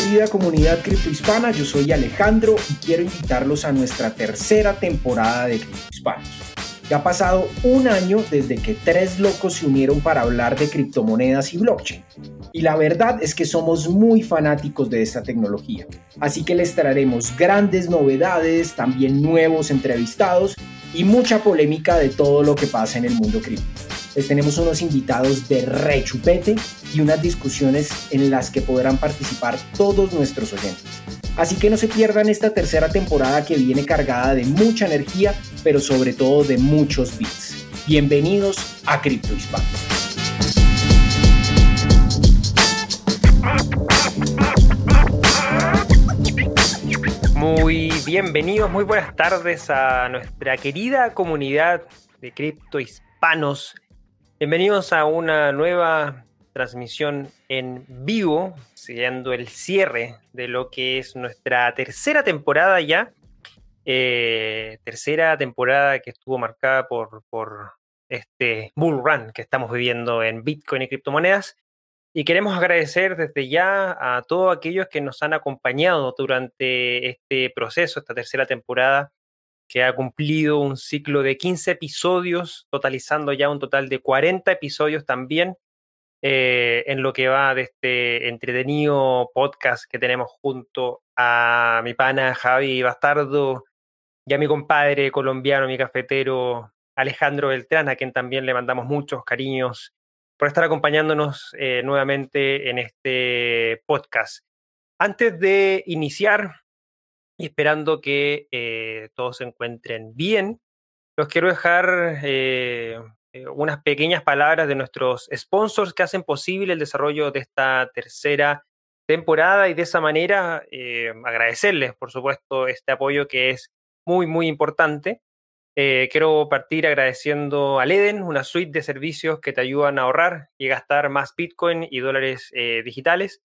querida comunidad criptohispana, yo soy Alejandro y quiero invitarlos a nuestra tercera temporada de Criptohispanos. Ya ha pasado un año desde que tres locos se unieron para hablar de criptomonedas y blockchain. Y la verdad es que somos muy fanáticos de esta tecnología. Así que les traeremos grandes novedades, también nuevos entrevistados y mucha polémica de todo lo que pasa en el mundo cripto. Les tenemos unos invitados de rechupete y unas discusiones en las que podrán participar todos nuestros oyentes. Así que no se pierdan esta tercera temporada que viene cargada de mucha energía, pero sobre todo de muchos bits. Bienvenidos a Cripto Hispano. Muy bienvenidos, muy buenas tardes a nuestra querida comunidad de cripto hispanos. Bienvenidos a una nueva transmisión en vivo, siguiendo el cierre de lo que es nuestra tercera temporada ya. Eh, tercera temporada que estuvo marcada por, por este bull run que estamos viviendo en Bitcoin y criptomonedas. Y queremos agradecer desde ya a todos aquellos que nos han acompañado durante este proceso, esta tercera temporada, que ha cumplido un ciclo de 15 episodios, totalizando ya un total de 40 episodios también, eh, en lo que va de este entretenido podcast que tenemos junto a mi pana Javi Bastardo y a mi compadre colombiano, mi cafetero Alejandro Beltrán, a quien también le mandamos muchos cariños por estar acompañándonos eh, nuevamente en este podcast. Antes de iniciar y esperando que eh, todos se encuentren bien, los quiero dejar eh, unas pequeñas palabras de nuestros sponsors que hacen posible el desarrollo de esta tercera temporada y de esa manera agradecerles, por supuesto, este apoyo que es muy, muy importante. Eh, quiero partir agradeciendo a Leden, una suite de servicios que te ayudan a ahorrar y gastar más Bitcoin y dólares eh, digitales.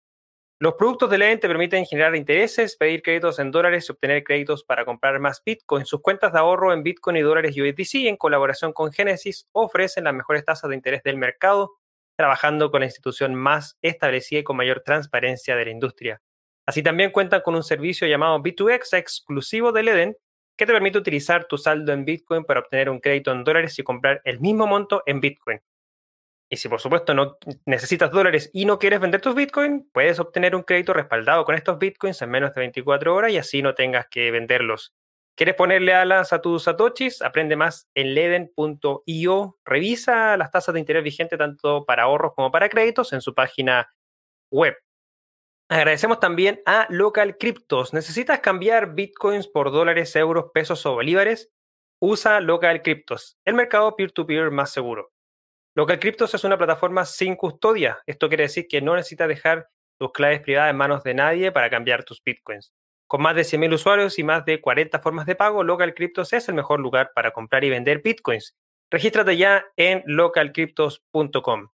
Los productos de Leden te permiten generar intereses, pedir créditos en dólares y obtener créditos para comprar más Bitcoin. Sus cuentas de ahorro en Bitcoin y dólares USDC en colaboración con Genesis ofrecen las mejores tasas de interés del mercado, trabajando con la institución más establecida y con mayor transparencia de la industria. Así también cuentan con un servicio llamado B2X exclusivo de Leden que te permite utilizar tu saldo en Bitcoin para obtener un crédito en dólares y comprar el mismo monto en Bitcoin. Y si por supuesto no necesitas dólares y no quieres vender tus Bitcoin, puedes obtener un crédito respaldado con estos Bitcoins en menos de 24 horas y así no tengas que venderlos. ¿Quieres ponerle alas a tus satoshis? Aprende más en leden.io. Revisa las tasas de interés vigentes tanto para ahorros como para créditos en su página web. Agradecemos también a Local Cryptos. ¿Necesitas cambiar bitcoins por dólares, euros, pesos o bolívares? Usa Local Cryptos, el mercado peer-to-peer más seguro. Local Cryptos es una plataforma sin custodia. Esto quiere decir que no necesitas dejar tus claves privadas en manos de nadie para cambiar tus bitcoins. Con más de 100.000 usuarios y más de 40 formas de pago, Local Cryptos es el mejor lugar para comprar y vender bitcoins. Regístrate ya en localcryptos.com.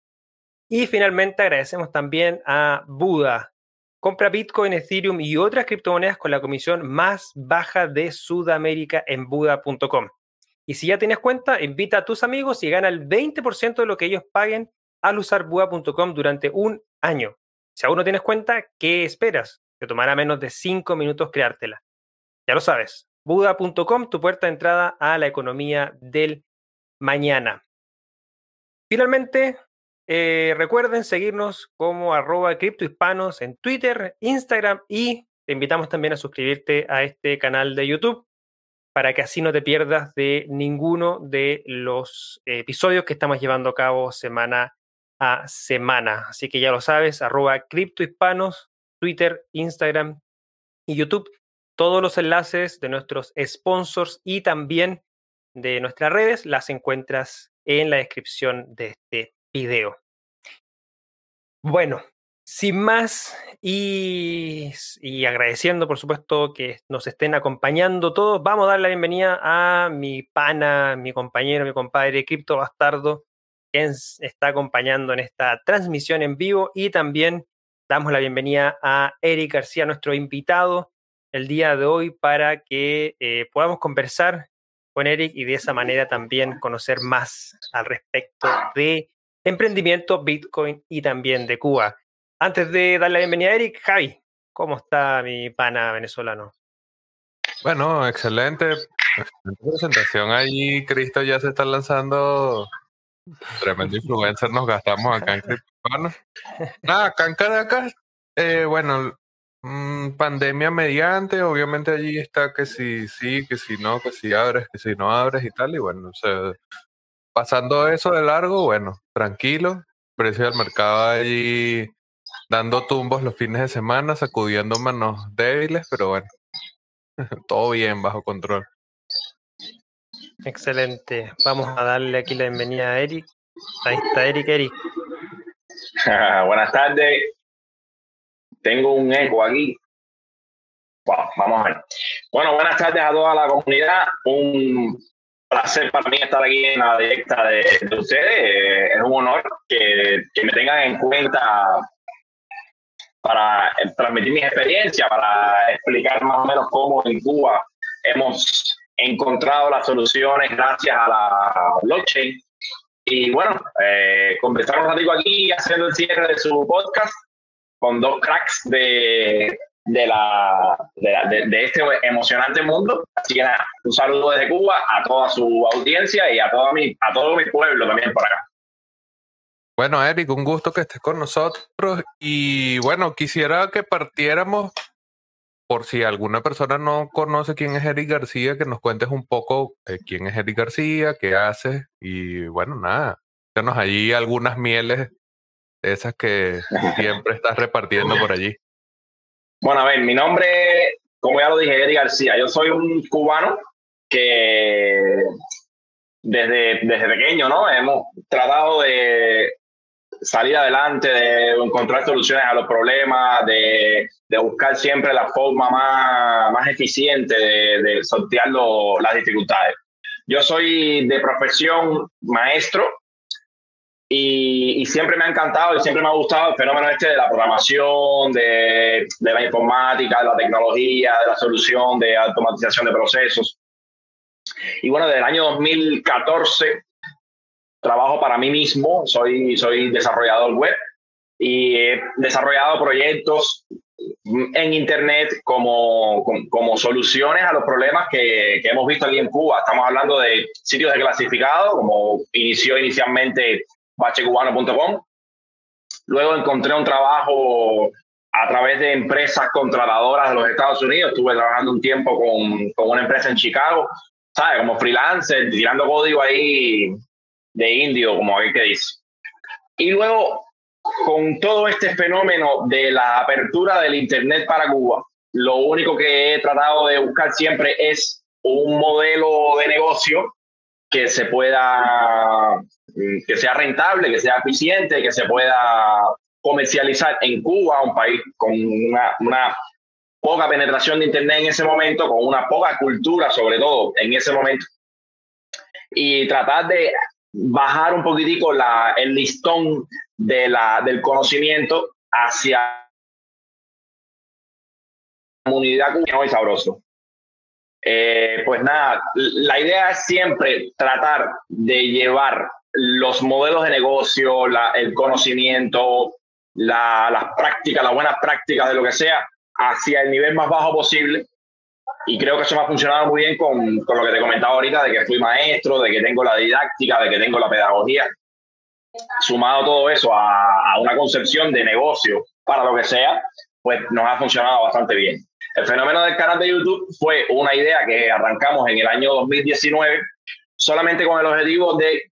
Y finalmente agradecemos también a Buda, Compra Bitcoin, Ethereum y otras criptomonedas con la comisión más baja de Sudamérica en Buda.com. Y si ya tienes cuenta, invita a tus amigos y gana el 20% de lo que ellos paguen al usar Buda.com durante un año. Si aún no tienes cuenta, ¿qué esperas? Te tomará menos de 5 minutos creártela. Ya lo sabes, Buda.com, tu puerta de entrada a la economía del mañana. Finalmente, eh, recuerden seguirnos como arroba criptohispanos en Twitter, Instagram y te invitamos también a suscribirte a este canal de YouTube para que así no te pierdas de ninguno de los episodios que estamos llevando a cabo semana a semana. Así que ya lo sabes, arroba criptohispanos, Twitter, Instagram y YouTube. Todos los enlaces de nuestros sponsors y también de nuestras redes las encuentras en la descripción de este video. Bueno, sin más y, agradeciendo, por supuesto, que nos estén acompañando todos, vamos a dar la bienvenida a mi pana, mi compañero, mi compadre Cripto Bastardo, quien está acompañando en esta transmisión en vivo y también damos la bienvenida a Eric García, nuestro invitado el día de hoy, para que eh, podamos conversar con Eric y de esa manera también conocer más al respecto de emprendimiento, Bitcoin y también de Cuba. Antes de darle la bienvenida a Eric, Javi, ¿Cómo está mi pana venezolano? Bueno, excelente. presentación ahí. Cristo ya se está lanzando. Tremendo influencer nos gastamos acá en Cripto Nada, acá en Caracas, eh, bueno, mm, pandemia mediante, obviamente allí está que si sí, que si no, que si abres, que si no abres y tal. Y bueno, o pasando eso de largo, bueno, tranquilo. Precio del mercado allí dando tumbos los fines de semana, sacudiendo manos débiles, pero bueno, todo bien, bajo control. Excelente. Vamos a darle aquí la bienvenida a Eric. Ahí está Eric, Eric. Buenas tardes. Tengo un eco aquí. vamos a ver. Bueno, buenas tardes a toda la comunidad. Un placer para mí estar aquí en la directa de, ustedes. Eh, es un honor que, que me tengan en cuenta para transmitir mi experiencia, para explicar más o menos cómo en Cuba hemos encontrado las soluciones gracias a la blockchain. Y bueno, eh, conversar un ratito aquí haciendo el cierre de su podcast con dos cracks de, de, la, de, de, este emocionante mundo. Así que nada, un saludo desde Cuba a toda su audiencia y a, todo mi, a todo mi pueblo también por acá. Bueno, Eric, un gusto que estés con nosotros. Y bueno, quisiera que partiéramos, por si alguna persona no conoce quién es Eric García, que nos cuentes un poco eh, quién es Eric García, qué hace. Y bueno, nada, danos allí algunas mieles, esas que siempre estás repartiendo por allí. Bueno, a ver, mi nombre, como ya lo dije, Eric García. Yo soy un cubano que desde, desde pequeño, ¿no? Hemos tratado de salir adelante, de encontrar soluciones a los problemas, de, de buscar siempre la forma más, más eficiente de, de sortear las dificultades. Yo soy de profesión maestro y, y, siempre me ha encantado y siempre me ha gustado el fenómeno este de la programación, de, de la informática, de la tecnología, de la solución, de automatización de procesos. Y bueno, desde el año 2014 trabajo para mí mismo, soy, soy desarrollador web y he desarrollado proyectos en Internet como, como, soluciones a los problemas que, que, hemos visto aquí en Cuba. Estamos hablando de sitios de clasificado, como inició inicialmente bachecubano.com. Luego encontré un trabajo a través de empresas contratadoras de los Estados Unidos. Estuve trabajando un tiempo con, con una empresa en Chicago, ¿sabes? Como freelancer, tirando código ahí de indio, como hay que dice. Y luego, con todo este fenómeno de la apertura del Internet para Cuba, lo único que he tratado de buscar siempre es un modelo de negocio que se pueda, que sea rentable, que sea eficiente, que se pueda comercializar en Cuba, un país con una, una poca penetración de Internet en ese momento, con una poca cultura sobre todo en ese momento, y tratar de bajar un poquitico la, el listón de la, del conocimiento hacia la comunidad cubana y sabroso. Eh, pues nada, la idea es siempre tratar de llevar los modelos de negocio, la, el conocimiento, la, las prácticas, las buenas prácticas de lo que sea, hacia el nivel más bajo posible y creo que eso me ha funcionado muy bien con, con, lo que te comentaba ahorita, de que fui maestro, de que tengo la didáctica, de que tengo la pedagogía. Sumado todo eso a, a una concepción de negocio para lo que sea, pues nos ha funcionado bastante bien. El fenómeno del canal de YouTube fue una idea que arrancamos en el año 2019, solamente con el objetivo de,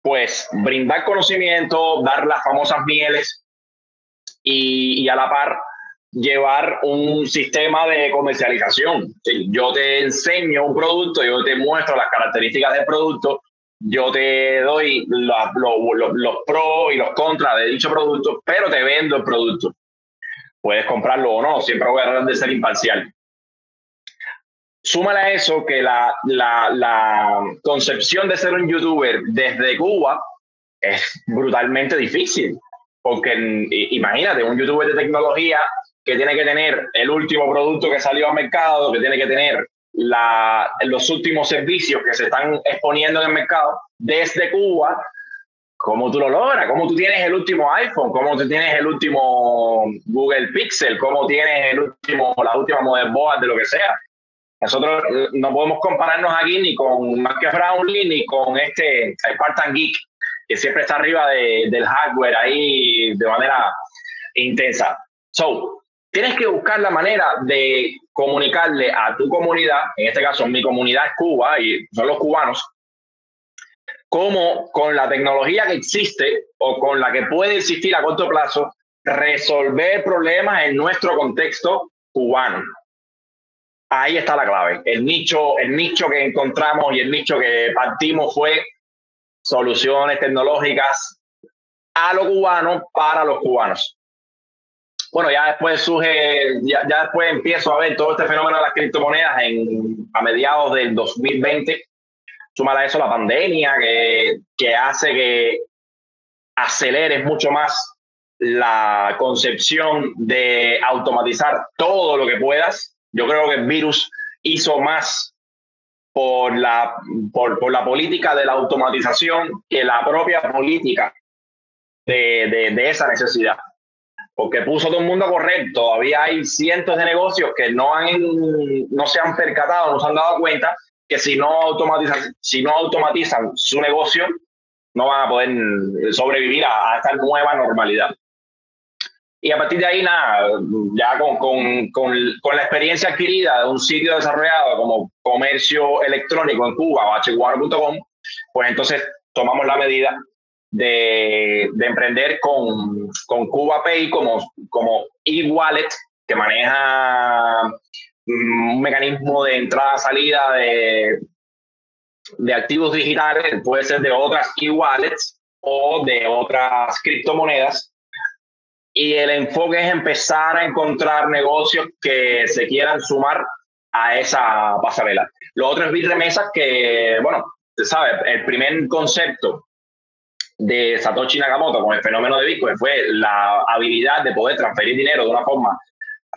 pues, brindar conocimiento, dar las famosas mieles y, y a la par llevar un sistema de comercialización. Yo te enseño un producto, yo te muestro las características del producto, yo te doy los pros y los contras de dicho producto, pero te vendo el producto. Puedes comprarlo o no, siempre voy a tratar de ser imparcial. Súmale a eso que la, la, la concepción de ser un youtuber desde Cuba es brutalmente difícil. Porque imagínate, un youtuber de tecnología que tiene que tener el último producto que salió al mercado, que tiene que tener la, los últimos servicios que se están exponiendo en el mercado desde Cuba, ¿Cómo tú lo logras? ¿Cómo tú tienes el último iPhone? ¿Cómo tú tienes el último Google Pixel? ¿Cómo tienes el último, la última Model Board de lo que sea? Nosotros no podemos compararnos aquí ni con Mark Brownlee ni con este Spartan Geek, que siempre está arriba de, del hardware ahí de manera intensa. So, tienes que buscar la manera de comunicarle a tu comunidad, en este caso mi comunidad es Cuba y son los cubanos, cómo con la tecnología que existe o con la que puede existir a corto plazo, resolver problemas en nuestro contexto cubano. Ahí está la clave. El nicho, el nicho que encontramos y el nicho que partimos fue soluciones tecnológicas a lo cubano para los cubanos. Bueno, ya después surge, ya, ya después empiezo a ver todo este fenómeno de las criptomonedas en, a mediados del 2020 Súmala a eso la pandemia, que, que hace que aceleres mucho más la concepción de automatizar todo lo que puedas. Yo creo que el virus hizo más por la, por, por la política de la automatización que la propia política de, de, de, esa necesidad. Porque puso todo el mundo a correr. Todavía hay cientos de negocios que no, han, no se han percatado, no se han dado cuenta que si no automatizan, si no automatizan su negocio, no van a poder sobrevivir a, esta nueva normalidad. Y a partir de ahí, nada, ya con, con, con, con, la experiencia adquirida de un sitio desarrollado como comercio electrónico en Cuba o pues entonces tomamos la medida de, de emprender con, con Cuba Pay como, como e-wallet que maneja un mecanismo de entrada-salida de, de activos digitales, puede ser de otras e-wallets o de otras criptomonedas. Y el enfoque es empezar a encontrar negocios que se quieran sumar a esa pasarela. Lo otro es Bitremesas, que, bueno, se sabe, el primer concepto de Satoshi Nakamoto con el fenómeno de Bitcoin fue la habilidad de poder transferir dinero de una forma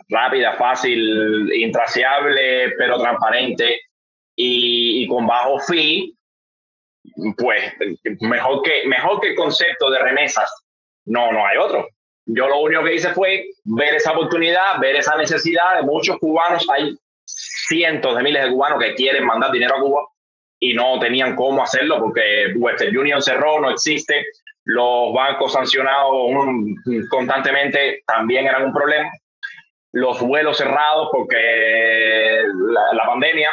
rápida, fácil, intraciable, pero transparente y, con bajo fee, pues mejor que, mejor que el concepto de remesas. No, no hay otro. Yo lo único que hice fue ver esa oportunidad, ver esa necesidad de muchos cubanos. Hay cientos de miles de cubanos que quieren mandar dinero a Cuba y no tenían cómo hacerlo porque Western Union cerró, no existe. Los bancos sancionados constantemente también eran un problema los vuelos cerrados porque la, pandemia.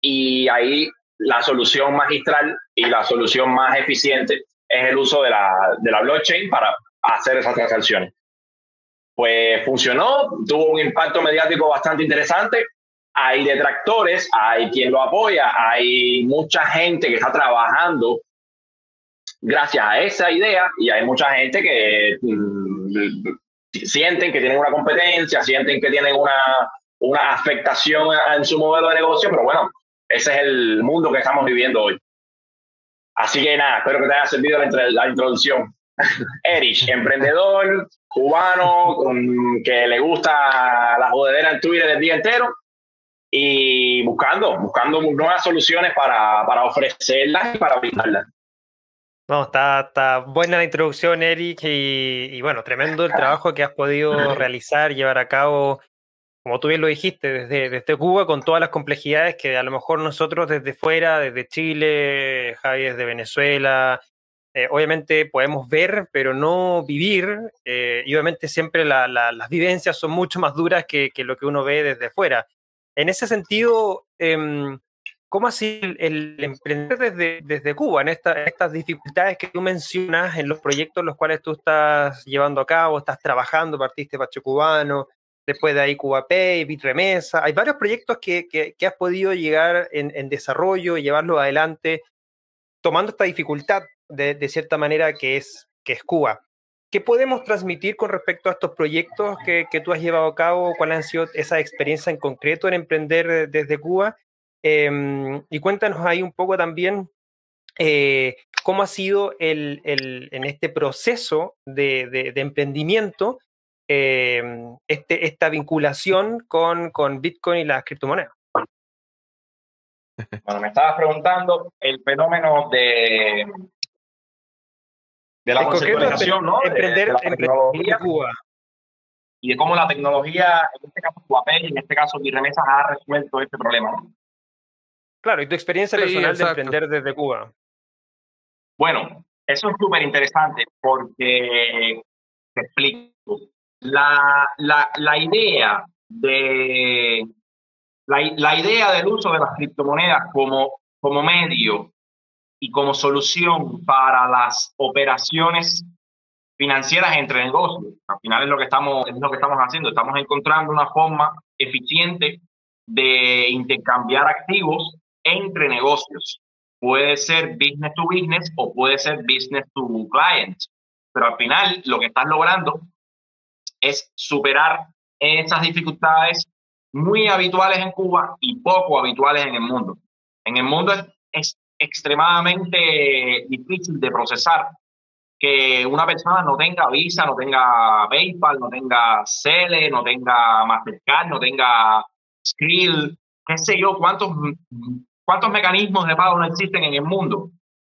Y ahí la solución magistral y la solución más eficiente es el uso de la, de la blockchain para hacer esas transacciones. Pues funcionó, tuvo un impacto mediático bastante interesante. Hay detractores, hay quien lo apoya, hay mucha gente que está trabajando gracias a esa idea y hay mucha gente que mm, sienten que tienen una competencia, sienten que tienen una, una afectación en su modelo de negocio, pero bueno, ese es el mundo que estamos viviendo hoy. Así que nada, espero que te haya servido la, la introducción. Erich, emprendedor cubano que le gusta la jodedera en Twitter el día entero y buscando, buscando nuevas soluciones para, para ofrecerlas y para brindarlas. No, está, está buena la introducción, Eric, y, bueno, tremendo el trabajo que has podido realizar, llevar a cabo, como tú bien lo dijiste, desde, desde Cuba, con todas las complejidades que a lo mejor nosotros desde fuera, desde Chile, Javi desde Venezuela, eh, obviamente podemos ver, pero no vivir, eh, y obviamente siempre la, las vivencias son mucho más duras que, que, lo que uno ve desde fuera. En ese sentido, eh, ¿Cómo ha sido el, emprender desde, desde Cuba en estas dificultades que tú mencionas en los proyectos los cuales tú estás llevando a cabo, estás trabajando, partiste Pacho Cubano, después de ahí Cuba Pay, Bitremesa? Hay varios proyectos que, que, has podido llegar en, en desarrollo y llevarlo adelante, tomando esta dificultad de, de, cierta manera que es, que es Cuba. ¿Qué podemos transmitir con respecto a estos proyectos que, tú has llevado a cabo? ¿Cuál han sido esa experiencia en concreto en emprender desde Cuba? Em, y cuéntanos ahí un poco también eh, cómo ha sido el, en este proceso de, emprendimiento eh, este, esta vinculación con, con Bitcoin y las criptomonedas. Bueno, me estabas preguntando el fenómeno de, de la conceptualización, ¿no? Emprender, de, la tecnología. Cuba. Y de cómo la tecnología, en este caso Guapel, en este caso Remesas, ha resuelto este problema. Claro, y tu experiencia personal de emprender desde Cuba. Bueno, eso es súper interesante porque te explico. La, la, la idea de la, la, idea del uso de las criptomonedas como, como medio y como solución para las operaciones financieras entre negocios. Al final es lo que estamos, es lo que estamos haciendo. Estamos encontrando una forma eficiente de intercambiar activos entre negocios. Puede ser business to business o puede ser business to client. Pero al final lo que estás logrando es superar esas dificultades muy habituales en Cuba y poco habituales en el mundo. En el mundo es, es extremadamente difícil de procesar. Que una persona no tenga Visa, no tenga PayPal, no tenga Cele, no tenga Mastercard, no tenga Skrill, qué sé yo, cuántos, cuántos mecanismos de pago no existen en el mundo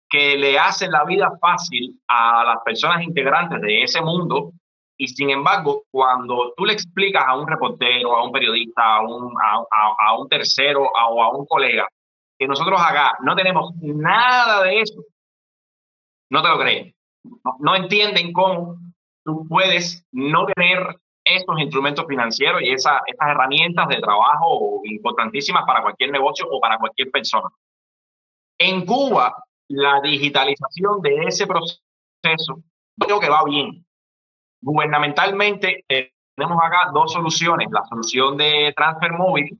que le hacen la vida fácil a las personas integrantes de ese mundo. Y sin embargo, cuando tú le explicas a un reportero, a un periodista, a un, a, a un tercero o a un colega que nosotros acá no tenemos nada de eso, no te lo creen. No, entienden cómo tú puedes no tener estos instrumentos financieros y esa, estas herramientas de trabajo importantísimas para cualquier negocio o para cualquier persona. En Cuba, la digitalización de ese proceso, creo que va bien. Gubernamentalmente, eh, tenemos acá dos soluciones, la solución de transfer móvil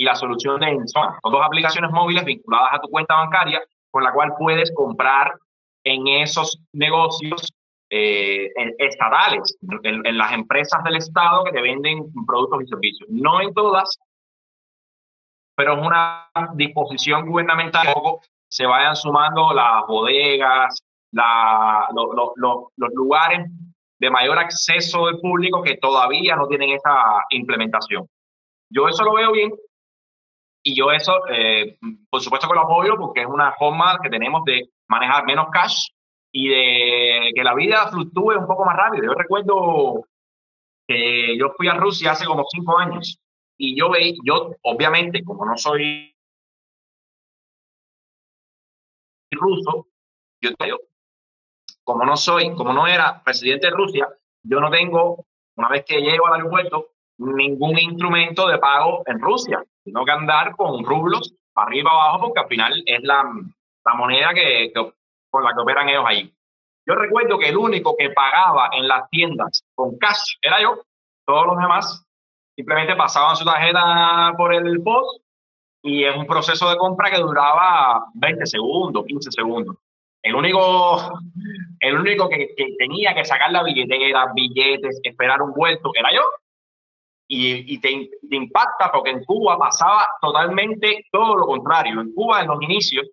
y la solución de Son dos aplicaciones móviles vinculadas a tu cuenta bancaria con la cual puedes comprar en esos negocios eh, estatales, en, las empresas del Estado que te venden productos y servicios. No en todas, pero es una disposición gubernamental. Poco se vayan sumando las bodegas, la, los lugares de mayor acceso del público que todavía no tienen esa implementación. Yo eso lo veo bien y yo eso, eh, por supuesto que lo apoyo porque es una forma que tenemos de manejar menos cash y de que la vida fluctúe un poco más rápido. Yo recuerdo que yo fui a Rusia hace como cinco años y yo veí, yo obviamente como no soy ruso, yo, como no soy, como no era presidente de Rusia, yo no tengo, una vez que llego al aeropuerto, ningún instrumento de pago en Rusia. Tengo que andar con rublos para arriba abajo porque al final es la, la moneda que, con la que operan ellos ahí. Yo recuerdo que el único que pagaba en las tiendas con cash era yo. Todos los demás simplemente pasaban su tarjeta por el post y es un proceso de compra que duraba 20 segundos, 15 segundos. El único, el único que, que tenía que sacar la billetera, billetes, esperar un vuelto, era yo y, te, impacta porque en Cuba pasaba totalmente todo lo contrario. En Cuba, en los inicios,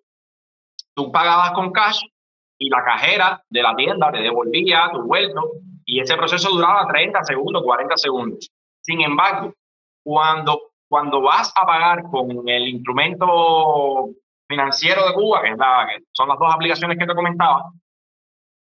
tú pagabas con cash y la cajera de la tienda te devolvía tu vuelto y ese proceso duraba 30 segundos, 40 segundos. Sin embargo, cuando, cuando vas a pagar con el instrumento financiero de Cuba, que, es la, que son las dos aplicaciones que te comentaba,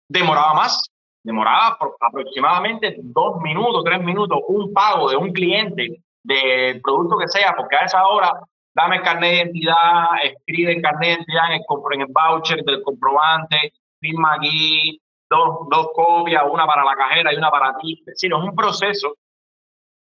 demoraba más demoraba aproximadamente dos minutos, tres minutos, un pago de un cliente del producto que sea, porque a esa hora dame el carnet de identidad, escribe el carnet de identidad en el, en el voucher del comprobante, firma aquí, dos, dos copias, una para la cajera y una para ti. Es decir, es un proceso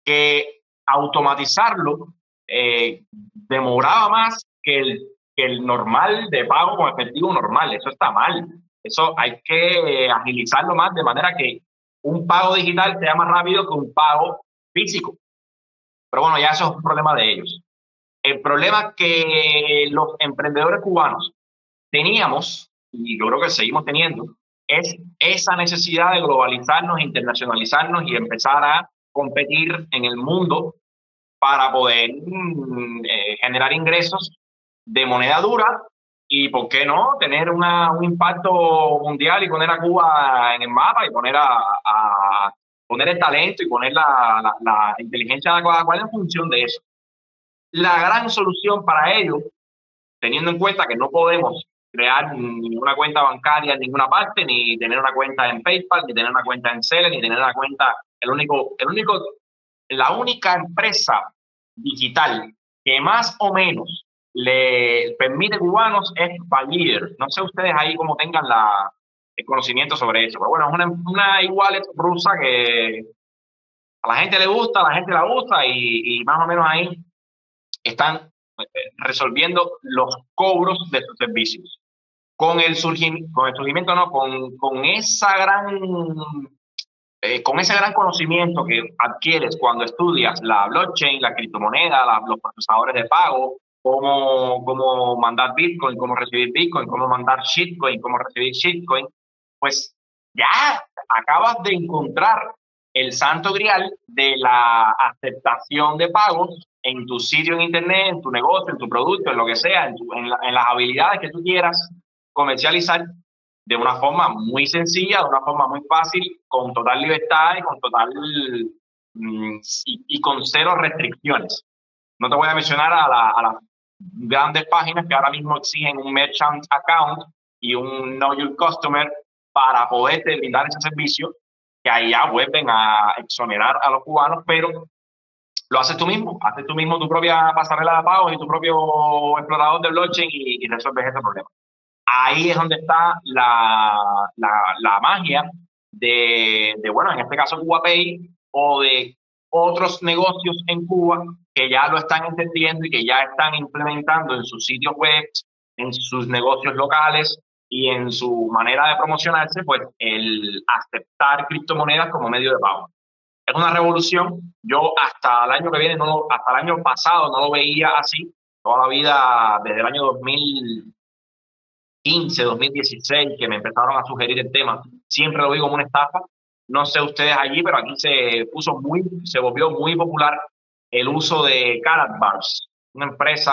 que automatizarlo eh, demoraba más que el, que el normal de pago con efectivo normal. Eso está mal. Eso hay que agilizarlo más de manera que un pago digital sea más rápido que un pago físico. Pero bueno, ya eso es un problema de ellos. El problema que los emprendedores cubanos teníamos, y yo creo que seguimos teniendo, es esa necesidad de globalizarnos, internacionalizarnos y empezar a competir en el mundo para poder mm, eh, generar ingresos de moneda dura y por qué no tener una, un impacto mundial y poner a Cuba en el mapa y poner a, a poner el talento y poner la, la, inteligencia adecuada en función de eso. La gran solución para ello, teniendo en cuenta que no podemos crear ninguna cuenta bancaria en ninguna parte, ni tener una cuenta en PayPal, ni tener una cuenta en Seller, ni tener una cuenta. El único, el único, la única empresa digital que más o menos le permite cubanos es Payeer. No sé ustedes ahí cómo tengan la, el conocimiento sobre eso. Pero bueno, es una, una e-wallet rusa que a la gente le gusta, a la gente la usa y, y más o menos ahí están eh, resolviendo los cobros de sus servicios. Con el, surgimiento, con el surgimiento, no, con, con esa gran eh, con ese gran conocimiento que adquieres cuando estudias la blockchain, la criptomoneda, los procesadores de pago, cómo, cómo mandar Bitcoin, cómo recibir Bitcoin, cómo mandar shitcoin, cómo recibir shitcoin, pues ya acabas de encontrar el santo grial de la aceptación de pagos en tu sitio en internet, en tu negocio, en tu producto, en lo que sea, en, en las habilidades que tú quieras comercializar de una forma muy sencilla, de una forma muy fácil, con total libertad y con total mm, y, con cero restricciones. No te voy a mencionar a, las grandes páginas que ahora mismo exigen un merchant account y un know your customer para poder brindar ese servicio, que ahí ya vuelven a exonerar a los cubanos, pero lo haces tú mismo, haces tú mismo tu propia pasarela de pagos y tu propio explorador de blockchain y, y resuelves ese problema. Ahí es donde está la, la, magia de, de, bueno, en este caso CubaPay o de otros negocios en Cuba que ya lo están entendiendo y que ya están implementando en sus sitios web, en sus negocios locales y en su manera de promocionarse, pues el aceptar criptomonedas como medio de pago. Es una revolución. Yo hasta el año que viene, no, hasta el año pasado no lo veía así. Toda la vida, desde el año 2000, 2015, 2016, que me empezaron a sugerir el tema, siempre lo digo como una estafa. No sé ustedes allí, pero aquí se puso muy, se volvió muy popular el uso de Carat Bars, una empresa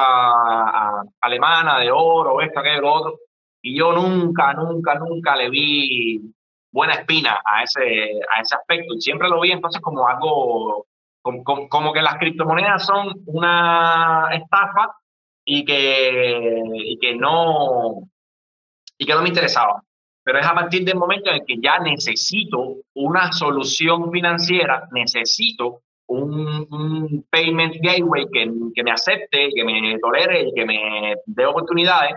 alemana de oro, esto, aquello, lo otro. Y yo nunca, nunca, nunca le vi buena espina a ese, a ese aspecto. Siempre lo vi entonces como algo, como, como que las criptomonedas son una estafa y que, y que no, y que no me interesaba. Pero es a partir del momento en que ya necesito una solución financiera, necesito un, payment gateway que, que, me acepte, que me tolere y que me dé oportunidades,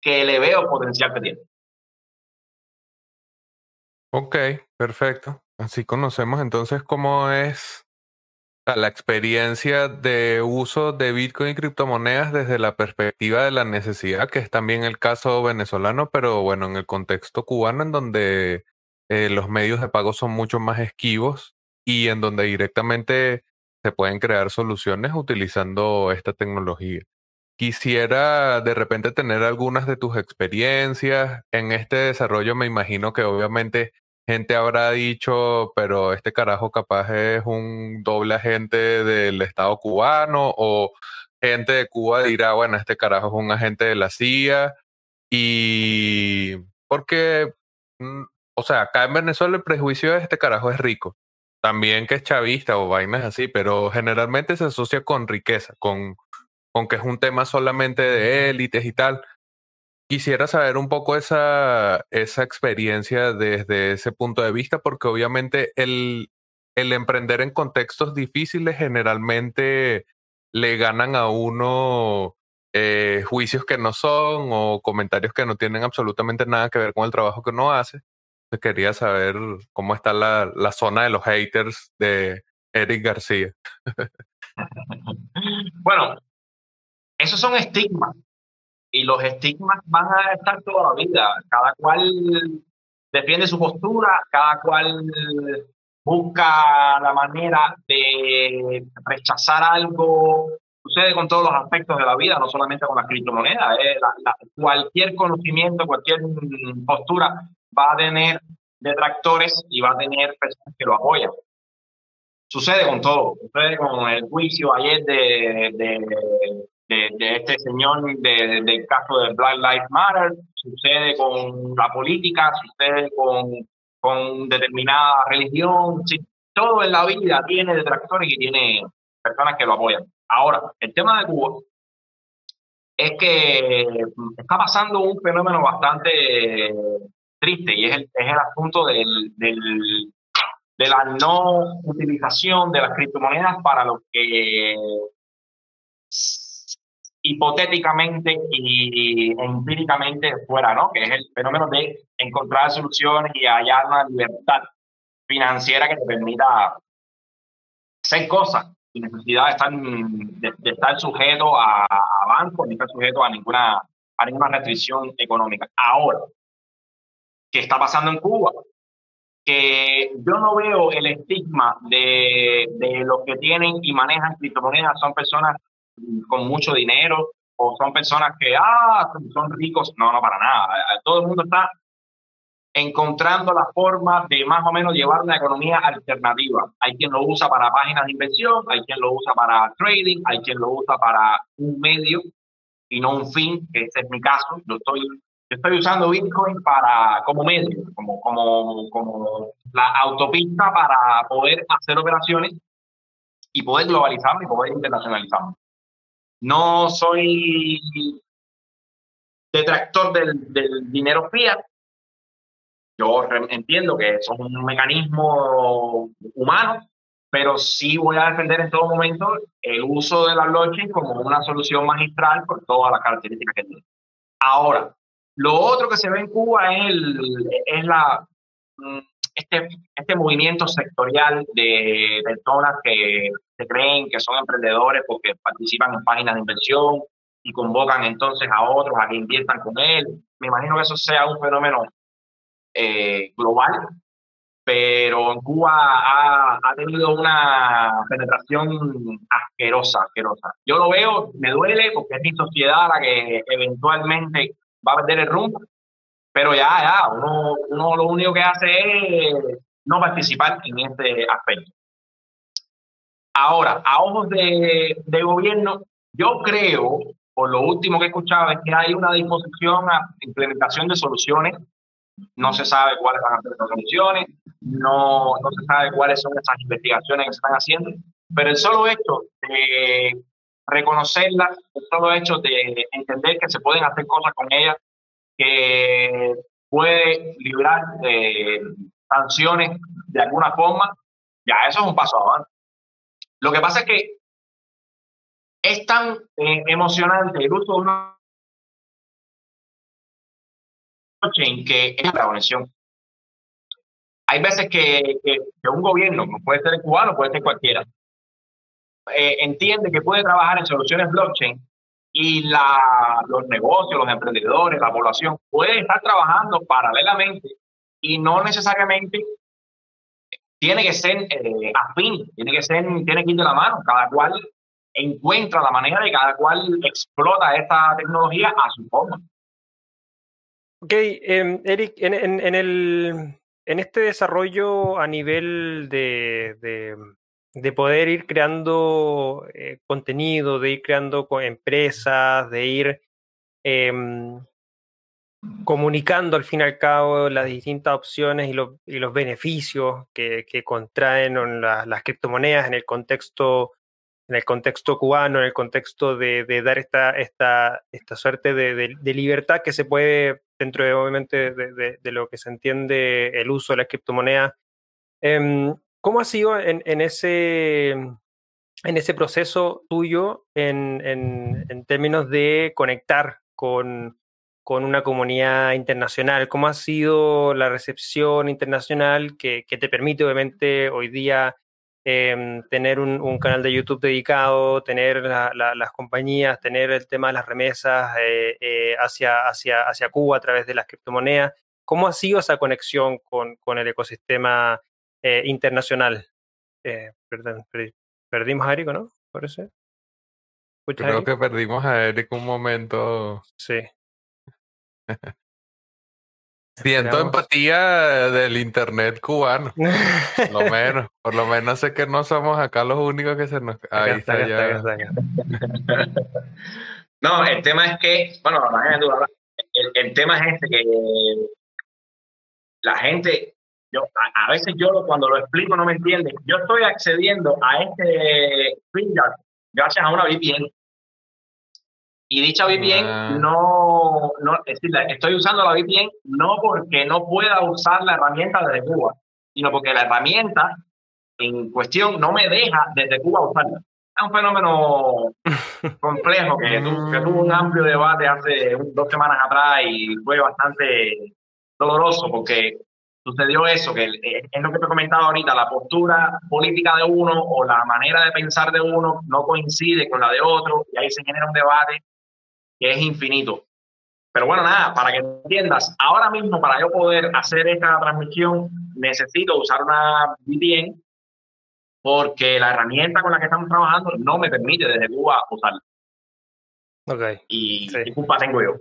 que le veo potencial que tiene. Ok, perfecto. Así conocemos entonces cómo es la experiencia de uso de Bitcoin y criptomonedas desde la perspectiva de la necesidad, que es también el caso venezolano, pero bueno, en el contexto cubano, en donde eh, los medios de pago son mucho más esquivos y en donde directamente se pueden crear soluciones utilizando esta tecnología. Quisiera de repente tener algunas de tus experiencias en este desarrollo. Me imagino que obviamente gente habrá dicho, pero este carajo capaz es un doble agente del Estado cubano o gente de Cuba dirá, bueno, este carajo es un agente de la CIA y porque, mm, o sea, acá en Venezuela el prejuicio de este carajo es rico, también que es chavista o vainas así, pero generalmente se asocia con riqueza, con, con que es un tema solamente de élites y tal. Quisiera saber un poco esa, esa experiencia desde ese punto de vista, porque obviamente el, el emprender en contextos difíciles generalmente le ganan a uno eh, juicios que no son o comentarios que no tienen absolutamente nada que ver con el trabajo que uno hace. Quería saber cómo está la, la zona de los haters de Eric García. bueno, esos son estigmas y los estigmas van a estar toda la vida. Cada cual defiende su postura, cada cual busca la manera de rechazar algo. Sucede con todos los aspectos de la vida, no solamente con las criptomonedas. Eh, cualquier conocimiento, cualquier postura va a tener detractores y va a tener personas que lo apoyan. Sucede con todo. Sucede con el juicio ayer de, de de, este señor del caso de Black Lives Matter, sucede con la política, sucede con, con determinada religión, todo en la vida tiene detractores y tiene personas que lo apoyan. Ahora, el tema de Cuba, es que está pasando un fenómeno bastante triste y es el, es el asunto del, del, de la no utilización de las criptomonedas para lo que hipotéticamente y empíricamente fuera, ¿no? Que es el fenómeno de encontrar soluciones y hallar una libertad financiera que te permita hacer cosas sin necesidad de estar, de, estar sujeto a, a, bancos ni estar sujeto a ninguna, a ninguna restricción económica. Ahora, ¿qué está pasando en Cuba? Que yo no veo el estigma de, de los que tienen y manejan criptomonedas, son personas con mucho dinero o son personas que, ah, son ricos. No, no, para nada. Todo el mundo está encontrando la forma de más o menos llevar una economía alternativa. Hay quien lo usa para páginas de inversión, hay quien lo usa para trading, hay quien lo usa para un medio y no un fin, que ese es mi caso. Yo estoy, yo estoy usando Bitcoin para, como medio, como, como, como la autopista para poder hacer operaciones y poder globalizarme y poder internacionalizarme. No soy detractor del, del dinero fiat. Yo entiendo que eso es un mecanismo humano, pero sí voy a defender en todo momento el uso de la blockchain como una solución magistral por todas las características que tiene. Ahora, lo otro que se ve en Cuba es, el, es la, mm, este, este movimiento sectorial de personas que se creen que son emprendedores porque participan en páginas de inversión y convocan entonces a otros a que inviertan con él. Me imagino que eso sea un fenómeno eh, global, pero en Cuba ha, ha, tenido una penetración asquerosa, asquerosa. Yo lo veo, me duele porque es mi sociedad la que eventualmente va a perder el rumbo pero ya, ya, uno, uno lo único que hace es no participar en este aspecto. Ahora, a ojos de, de gobierno, yo creo, por lo último que he escuchado, es que hay una disposición a implementación de soluciones. No se sabe cuáles van a ser las soluciones, no, no se sabe cuáles son esas investigaciones que se están haciendo, pero el solo hecho de reconocerlas, solo hecho de entender que se pueden hacer cosas con ellas, que puede librar de sanciones de alguna forma, ya eso es un paso avance. Lo que pasa es que es tan eh, emocionante el uso de una blockchain que es la conexión. Hay veces que, que, un gobierno, puede ser el cubano, puede ser cualquiera, eh, entiende que puede trabajar en soluciones blockchain y la, los negocios, los emprendedores, la población pueden estar trabajando paralelamente y no necesariamente tiene que ser eh, afín, tiene que ser, tiene que ir de la mano, cada cual encuentra la manera de cada cual explota esta tecnología a su forma. Ok, eh, Eric, en, en, en, el, en este desarrollo a nivel de de poder ir creando eh, contenido, de ir creando empresas, de ir eh, comunicando al fin y al cabo las distintas opciones y, y los beneficios que, que contraen la, las criptomonedas en el contexto en el contexto cubano, en el contexto de, de dar esta, esta, esta suerte de, de, libertad que se puede, dentro de obviamente de, lo que se entiende el uso de las criptomonedas, eh, ¿Cómo ha sido en, ese, en ese proceso tuyo en, en, términos de conectar con, con, una comunidad internacional? ¿Cómo ha sido la recepción internacional que, que te permite, obviamente, hoy día eh, tener un, canal de YouTube dedicado, tener la, las compañías, tener el tema de las remesas eh, eh, hacia, hacia, hacia Cuba a través de las criptomonedas? ¿Cómo ha sido esa conexión con, con el ecosistema eh, internacional. Eh, perdón, perdimos a Eric, ¿no? Parece. Creo Eric? que perdimos a Eric un momento. Sí. Siento empatía del internet cubano. Por lo menos, por lo menos sé que no somos acá los únicos que se nos. Ahí está, está, ya. No, el tema es que, bueno, el, el tema es este que la gente yo, a, a, veces yo cuando lo explico no me entienden. Yo estoy accediendo a este StreamYard gracias a una VPN. Y dicha VPN ah. no, no, es decir, estoy usando la VPN no porque no pueda usar la herramienta desde Cuba, sino porque la herramienta en cuestión no me deja desde Cuba usarla. Es un fenómeno complejo que, tuvo un amplio debate hace dos semanas atrás y fue bastante doloroso porque sucedió eso, que es lo que te he comentado ahorita, la postura política de uno o la manera de pensar de uno no coincide con la de otro y ahí se genera un debate que es infinito. Pero bueno, nada, para que entiendas, ahora mismo para yo poder hacer esta transmisión necesito usar una VPN porque la herramienta con la que estamos trabajando no me permite desde Cuba usarla. Ok. Y qué culpa tengo yo.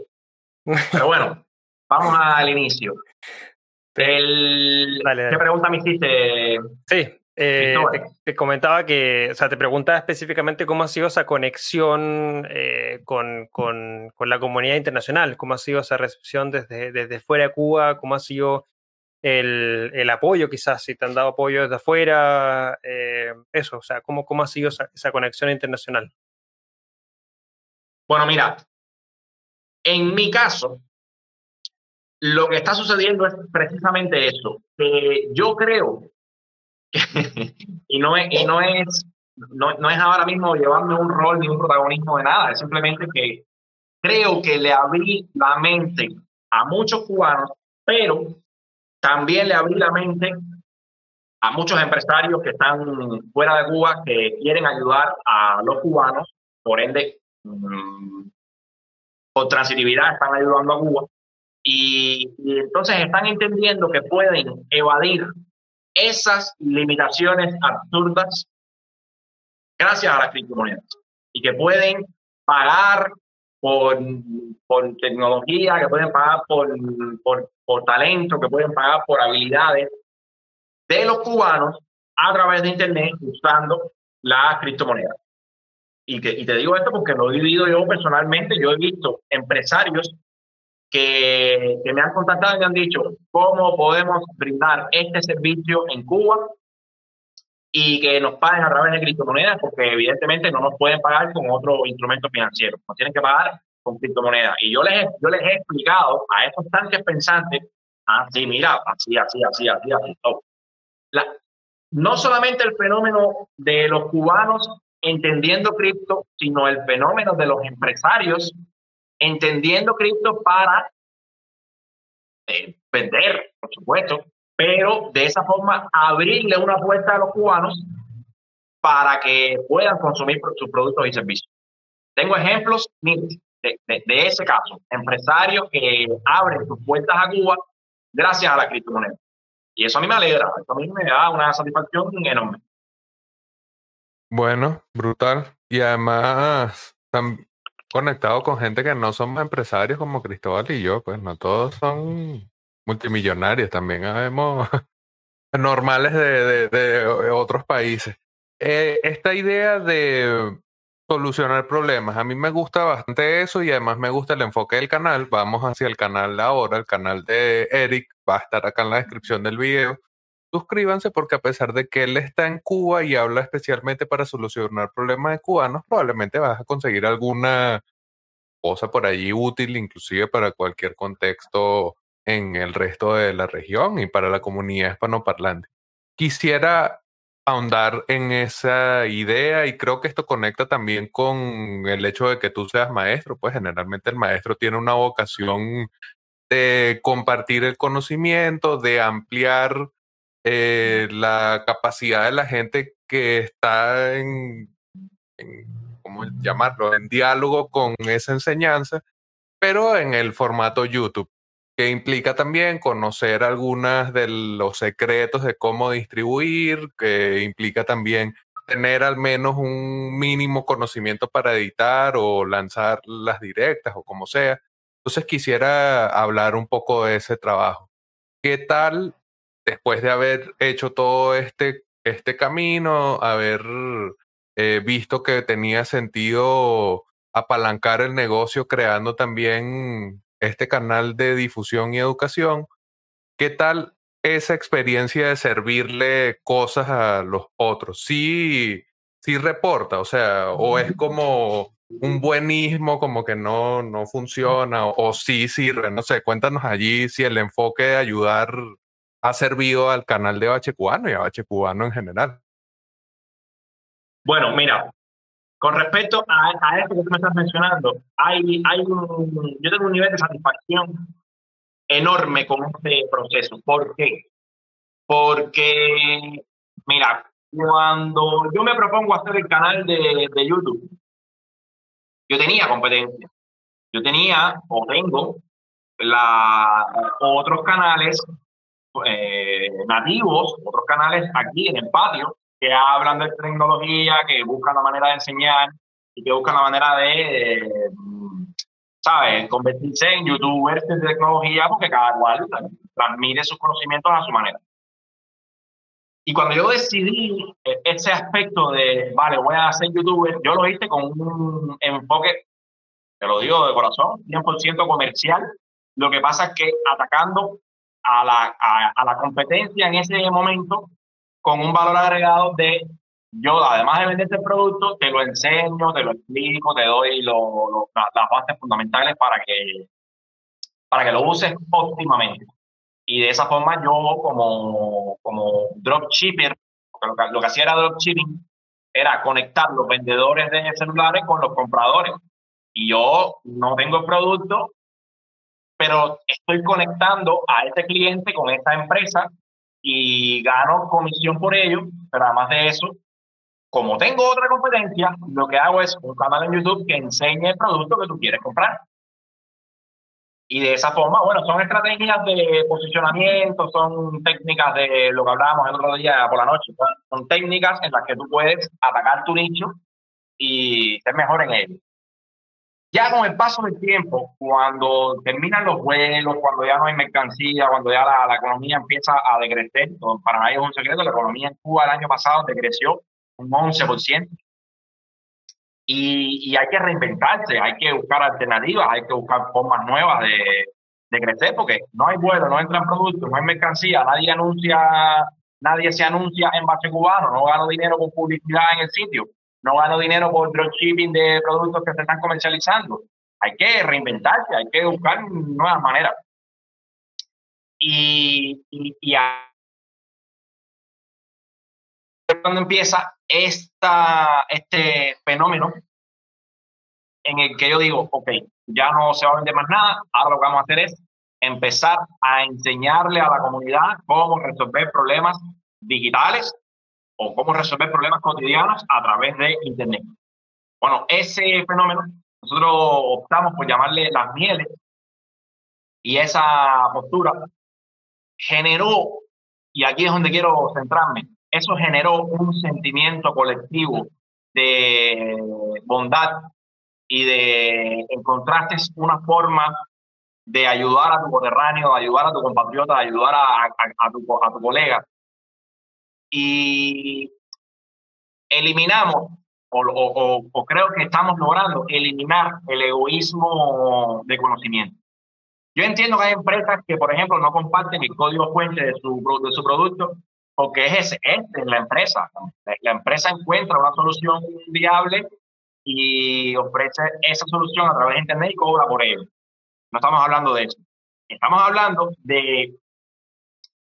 Pero bueno, vamos al inicio. El, ¿Qué pregunta me hiciste? Sí, eh, te, comentaba que, o sea, te preguntaba específicamente cómo ha sido esa conexión eh, con, con, con, la comunidad internacional, cómo ha sido esa recepción desde, desde fuera de Cuba, cómo ha sido el, el apoyo, quizás, si te han dado apoyo desde afuera, eh, eso, o sea, cómo, cómo ha sido esa, esa conexión internacional. Bueno, mira, en mi caso, lo que está sucediendo es precisamente eso. que yo creo y no es, y no es, no, no es ahora mismo llevarme un rol ni un protagonismo de nada, es simplemente que creo que le abrí la mente a muchos cubanos, pero también le abrí la mente a muchos empresarios que están fuera de Cuba, que quieren ayudar a los cubanos, por ende, mm, por transitividad están ayudando a Cuba. Y, entonces están entendiendo que pueden evadir esas limitaciones absurdas gracias a las criptomonedas y que pueden pagar por, por tecnología, que pueden pagar por, por, por talento, que pueden pagar por habilidades de los cubanos a través de Internet usando las criptomonedas. Y, que, y te digo esto porque lo he vivido yo personalmente, yo he visto empresarios que, me han contactado y me han dicho cómo podemos brindar este servicio en Cuba y que nos paguen a través de criptomonedas, porque evidentemente no nos pueden pagar con otro instrumento financiero, nos tienen que pagar con criptomonedas. Y yo les, yo les he explicado a estos tanques pensantes, así, mira, así, así, así, así, así. La, no solamente el fenómeno de los cubanos entendiendo cripto, sino el fenómeno de los empresarios entendiendo cripto para eh, vender, por supuesto, pero de esa forma abrirle una puerta a los cubanos para que puedan consumir sus productos y servicios. Tengo ejemplos de, de, ese caso, empresarios que abren sus puertas a Cuba gracias a la criptomoneda. Y eso a mí me alegra, eso a mí me da una satisfacción enorme. Bueno, brutal. Y además, conectado con gente que no somos empresarios como Cristóbal y yo, pues no todos son multimillonarios, también vemos normales de, otros países. Eh, esta idea de solucionar problemas, a mí me gusta bastante eso y además me gusta el enfoque del canal. Vamos hacia el canal ahora, el canal de Eric, va a estar acá en la descripción del video. Suscríbanse porque a pesar de que él está en Cuba y habla especialmente para solucionar problemas de cubanos, probablemente vas a conseguir alguna cosa por allí útil, inclusive para cualquier contexto en el resto de la región y para la comunidad hispanoparlante. Quisiera ahondar en esa idea y creo que esto conecta también con el hecho de que tú seas maestro, pues generalmente el maestro tiene una vocación de compartir el conocimiento, de ampliar eh, la capacidad de la gente que está en, ¿cómo llamarlo?, en diálogo con esa enseñanza, pero en el formato YouTube, que implica también conocer algunas de los secretos de cómo distribuir, que implica también tener al menos un mínimo conocimiento para editar o lanzar las directas o como sea. Entonces quisiera hablar un poco de ese trabajo. ¿Qué tal después de haber hecho todo este, este camino, haber eh, visto que tenía sentido apalancar el negocio creando también este canal de difusión y educación, ¿qué tal esa experiencia de servirle cosas a los otros? Sí, sí reporta, o sea, o es como un buenismo como que no, no funciona o, o sí sirve. No sé, cuéntanos allí si el enfoque de ayudar ha servido al canal de Bache Cubano y a Bache Cubano en general. Bueno, mira, con respecto a, a esto que tú me estás mencionando, hay, hay un, yo tengo un nivel de satisfacción enorme con este proceso. ¿Por qué? Porque, mira, cuando yo me propongo hacer el canal de, YouTube, yo tenía competencia. Yo tenía o tengo la, otros canales eh, nativos, otros canales aquí en el patio, que hablan de tecnología, que buscan la manera de enseñar y que buscan la manera de, eh, ¿sabes?, convertirse en youtubers de tecnología porque cada cual transmite sus conocimientos a su manera. Y cuando yo decidí eh, ese aspecto de, vale, voy a ser youtuber, yo lo hice con un enfoque, te lo digo de corazón, 100% comercial. Lo que pasa es que atacando a la, a, la competencia en ese momento con un valor agregado de yo, además de venderte el producto, te lo enseño, te lo explico, te doy lo, las bases fundamentales para que, para que lo uses óptimamente. Y de esa forma yo como, como dropshipper, lo que, lo que hacía era dropshipping, era conectar los vendedores de celulares con los compradores. Y yo no tengo el producto, pero estoy conectando a ese cliente con esta empresa y gano comisión por ello, pero además de eso, como tengo otra competencia, lo que hago es un canal en YouTube que enseñe el producto que tú quieres comprar. Y de esa forma, bueno, son estrategias de posicionamiento, son técnicas de lo que hablábamos el otro día por la noche, son, técnicas en las que tú puedes atacar tu nicho y ser mejor en ello. Ya con el paso del tiempo, cuando terminan los vuelos, cuando ya no hay mercancía, cuando ya la, la economía empieza a decrecer, para nadie es un secreto, la economía en Cuba el año pasado decreció un 11%. Y, y, hay que reinventarse, hay que buscar alternativas, hay que buscar formas nuevas de, de crecer, porque no hay vuelo, no entran productos, no hay mercancía, nadie anuncia, nadie se anuncia en base cubano, no gano dinero con publicidad en el sitio no gano dinero por dropshipping de productos que se están comercializando. Hay que reinventarse, hay que buscar nuevas maneras. Y, y, y cuando empieza este fenómeno en el que yo digo, ok, ya no se va a vender más nada, ahora lo que vamos a hacer es empezar a enseñarle a la comunidad cómo resolver problemas digitales o cómo resolver problemas cotidianos a través de Internet. Bueno, ese fenómeno nosotros optamos por llamarle las mieles y esa postura generó, y aquí es donde quiero centrarme, eso generó un sentimiento colectivo de bondad y de encontraste una forma de ayudar a tu coterráneo, de ayudar a tu compatriota, de ayudar a, a, tu, a tu colega y eliminamos, o, o, creo que estamos logrando eliminar el egoísmo de conocimiento. Yo entiendo que hay empresas que, por ejemplo, no comparten el código fuente de su, de su producto porque es ese, este es la empresa. La empresa encuentra una solución viable y ofrece esa solución a través de Internet y cobra por ello. No estamos hablando de eso. Estamos hablando de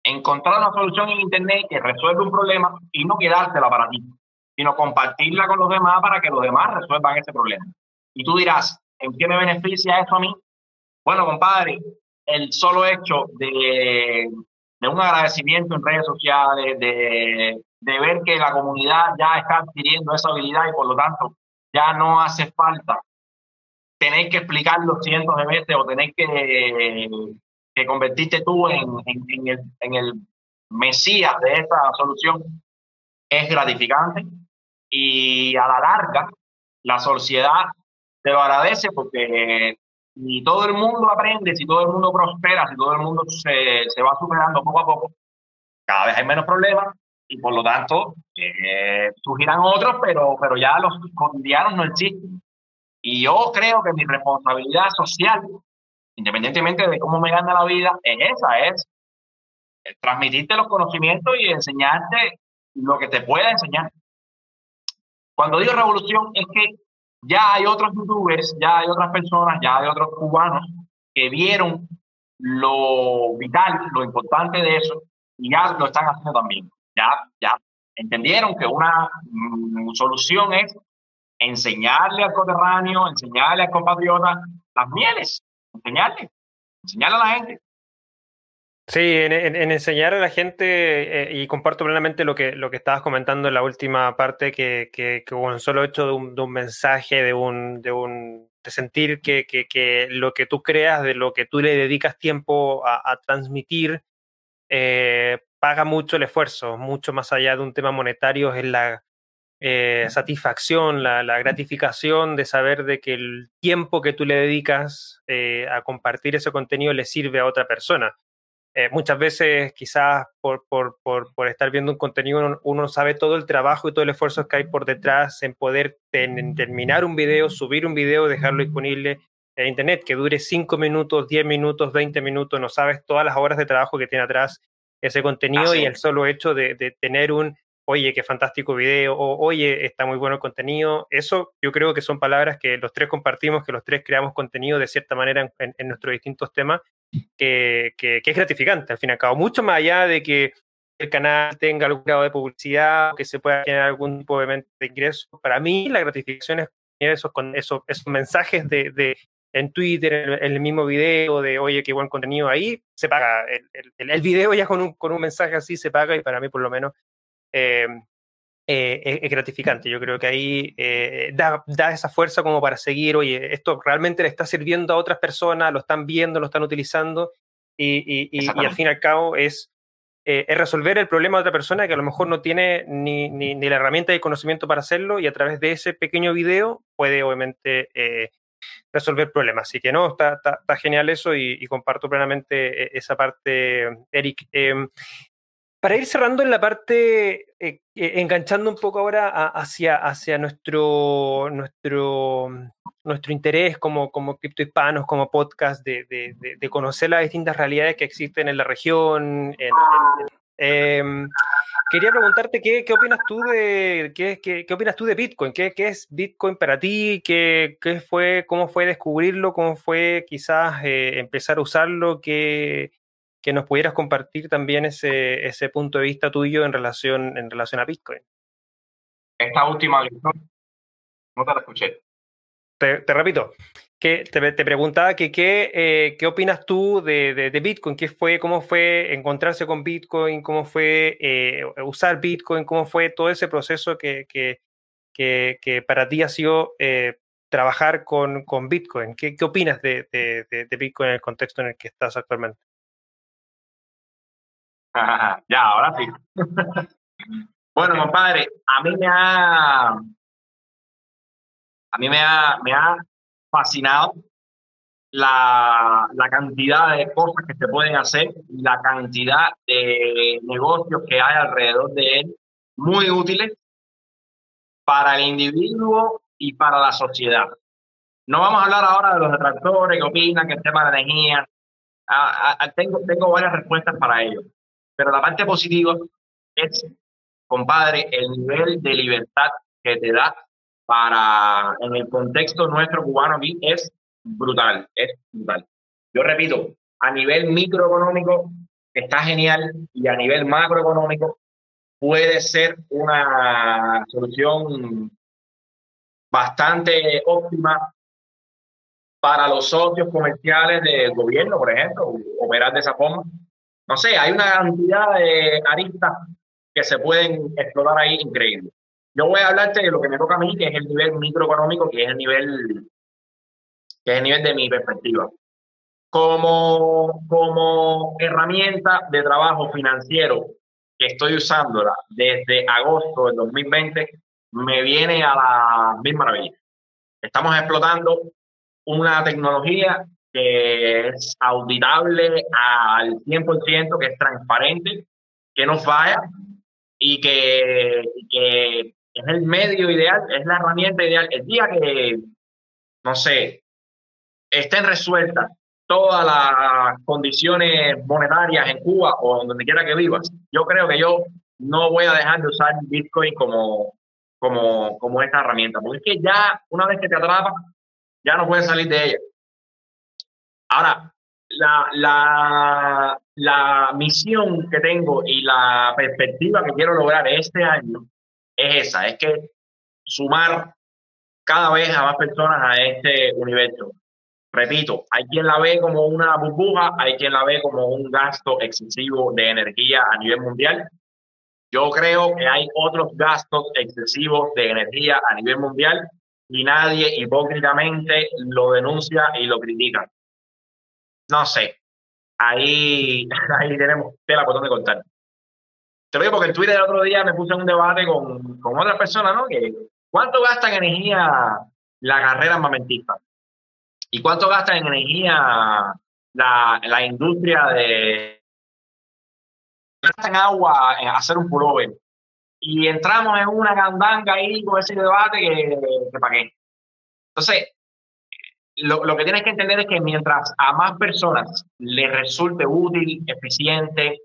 encontrar una solución en Internet que resuelva un problema y no quedársela para ti, sino compartirla con los demás para que los demás resuelvan ese problema. Y tú dirás, ¿en qué me beneficia eso a mí? Bueno, compadre, el solo hecho de, un agradecimiento en redes sociales, de, de ver que la comunidad ya está adquiriendo esa habilidad y por lo tanto ya no hace falta tener que explicarlo cientos de veces o tener que que convertiste tú en, en, el, en el mesías de esta solución es gratificante y a la larga la sociedad te lo agradece porque si todo el mundo aprende, si todo el mundo prospera, si todo el mundo se, se va superando poco a poco, cada vez hay menos problemas y por lo tanto eh, surgirán otros, pero, pero ya los cotidianos no existen. Y yo creo que mi responsabilidad social independientemente de cómo me gana la vida, es esa, es transmitirte los conocimientos y enseñarte lo que te pueda enseñar. Cuando digo revolución es que ya hay otros youtubers, ya hay otras personas, ya hay otros cubanos que vieron lo vital, lo importante de eso y ya lo están haciendo también. Ya, ya entendieron que una mm, solución es enseñarle al coterráneo, enseñarle al compatriota las mieles, enseñarle, enseñarle a la gente. Sí, en, enseñar a la gente, eh, y comparto plenamente lo que, lo que estabas comentando en la última parte, que, que, con solo hecho de un, mensaje, de un, de un de sentir que, que, lo que tú creas, de lo que tú le dedicas tiempo a, transmitir, eh, paga mucho el esfuerzo, mucho más allá de un tema monetario, es la eh, satisfacción, la, la, gratificación de saber de que el tiempo que tú le dedicas a compartir ese contenido le sirve a otra persona. Eh, muchas veces quizás por, por, por, por, estar viendo un contenido uno, sabe todo el trabajo y todo el esfuerzo que hay por detrás en poder terminar un video, subir un video, dejarlo disponible en internet, que dure 5 minutos, 10 minutos, 20 minutos, no sabes todas las horas de trabajo que tiene atrás ese contenido y el solo hecho de, de, tener un, oye, qué fantástico video, o oye, está muy bueno el contenido, eso yo creo que son palabras que los tres compartimos, que los tres creamos contenido de cierta manera en, en nuestros distintos temas que, que, es gratificante, al fin y al cabo, mucho más allá de que el canal tenga algún grado de publicidad, que se pueda generar algún tipo de, ingreso. Para mí, la gratificación es tener esos, esos, esos mensajes de, de, en Twitter, en el mismo video, de oye, qué buen contenido ahí, se paga. El, el, el video ya con un, con un mensaje así se paga y para mí, por lo menos, eh, eh, es, gratificante. Yo creo que ahí eh, da, da, esa fuerza como para seguir, oye, esto realmente le está sirviendo a otras personas, lo están viendo, lo están utilizando y, y, al fin y al cabo es, eh, es, resolver el problema de otra persona que a lo mejor no tiene ni, ni, ni la herramienta de conocimiento para hacerlo y a través de ese pequeño video puede obviamente resolver problemas. Así que no, está, está, está genial eso y, y, comparto plenamente esa parte, Eric. Em, para ir cerrando en la parte, eh, eh, enganchando un poco ahora hacia, hacia nuestro, nuestro, nuestro interés como, como criptohispanos, como podcast, de, de, de, conocer las distintas realidades que existen en la región. Em, quería preguntarte qué, qué, opinas tú de qué, qué, qué opinas tú de Bitcoin, qué, es Bitcoin para ti, qué, fue, cómo fue descubrirlo, cómo fue quizás eh, empezar a usarlo, qué, que nos pudieras compartir también ese, ese punto de vista tuyo en relación, en relación a Bitcoin. Esta última no te la escuché. Te, te repito, que te, te, preguntaba que qué, eh, qué opinas tú de, de, de, Bitcoin, qué fue, cómo fue encontrarse con Bitcoin, cómo fue eh, usar Bitcoin, cómo fue todo ese proceso que, que, que, que para ti ha sido eh, trabajar con, con Bitcoin. ¿Qué, ¿Qué, opinas de, de, Bitcoin en el contexto en el que estás actualmente? ya, ahora sí. bueno, compadre, a mí me ha, a mí me ha, me ha fascinado la, la, cantidad de cosas que se pueden hacer y la cantidad de negocios que hay alrededor de él, muy útiles para el individuo y para la sociedad. No vamos a hablar ahora de los detractores que opinan que el tema de la energía. Ah, ah, tengo, tengo varias respuestas para ello. Pero la parte positiva es, compadre, el nivel de libertad que te da para, en el contexto nuestro cubano aquí, es brutal, es brutal. Yo repito, a nivel microeconómico está genial y a nivel macroeconómico puede ser una solución bastante óptima para los socios comerciales del gobierno, por ejemplo, operar de esa forma no sé, hay una cantidad de aristas que se pueden explorar ahí increíble. Yo voy a hablarte de lo que me toca a mí, que es el nivel microeconómico, que es el nivel, que es el nivel de mi perspectiva. Como, como herramienta de trabajo financiero que estoy usándola desde agosto del 2020, me viene a la misma maravilla. Estamos explotando una tecnología que es auditable al 100%, que es transparente, que no falla y que, que es el medio ideal, es la herramienta ideal. El día que, no sé, estén resueltas todas las condiciones monetarias en Cuba o donde quiera que vivas, yo creo que yo no voy a dejar de usar Bitcoin como, como, como esta herramienta, porque es que ya una vez que te atrapa, ya no puedes salir de ella. Ahora, la, la, la misión que tengo y la perspectiva que quiero lograr este año es esa, es que sumar cada vez a más personas a este universo. Repito, hay quien la ve como una burbuja, hay quien la ve como un gasto excesivo de energía a nivel mundial. Yo creo que hay otros gastos excesivos de energía a nivel mundial y nadie hipócritamente lo denuncia y lo critica. No sé, ahí, ahí tenemos tela por donde contar. Te lo digo porque en Twitter el otro día me puse en un debate con, con otra persona, ¿no? Que ¿Cuánto gasta en energía la carrera armamentista? ¿Y cuánto gasta en energía la, la industria de... Gasta en agua en hacer un pullover. Y entramos en una gandanga ahí con ese debate que, que para qué. Entonces, lo, lo, que tienes que entender es que mientras a más personas les resulte útil, eficiente,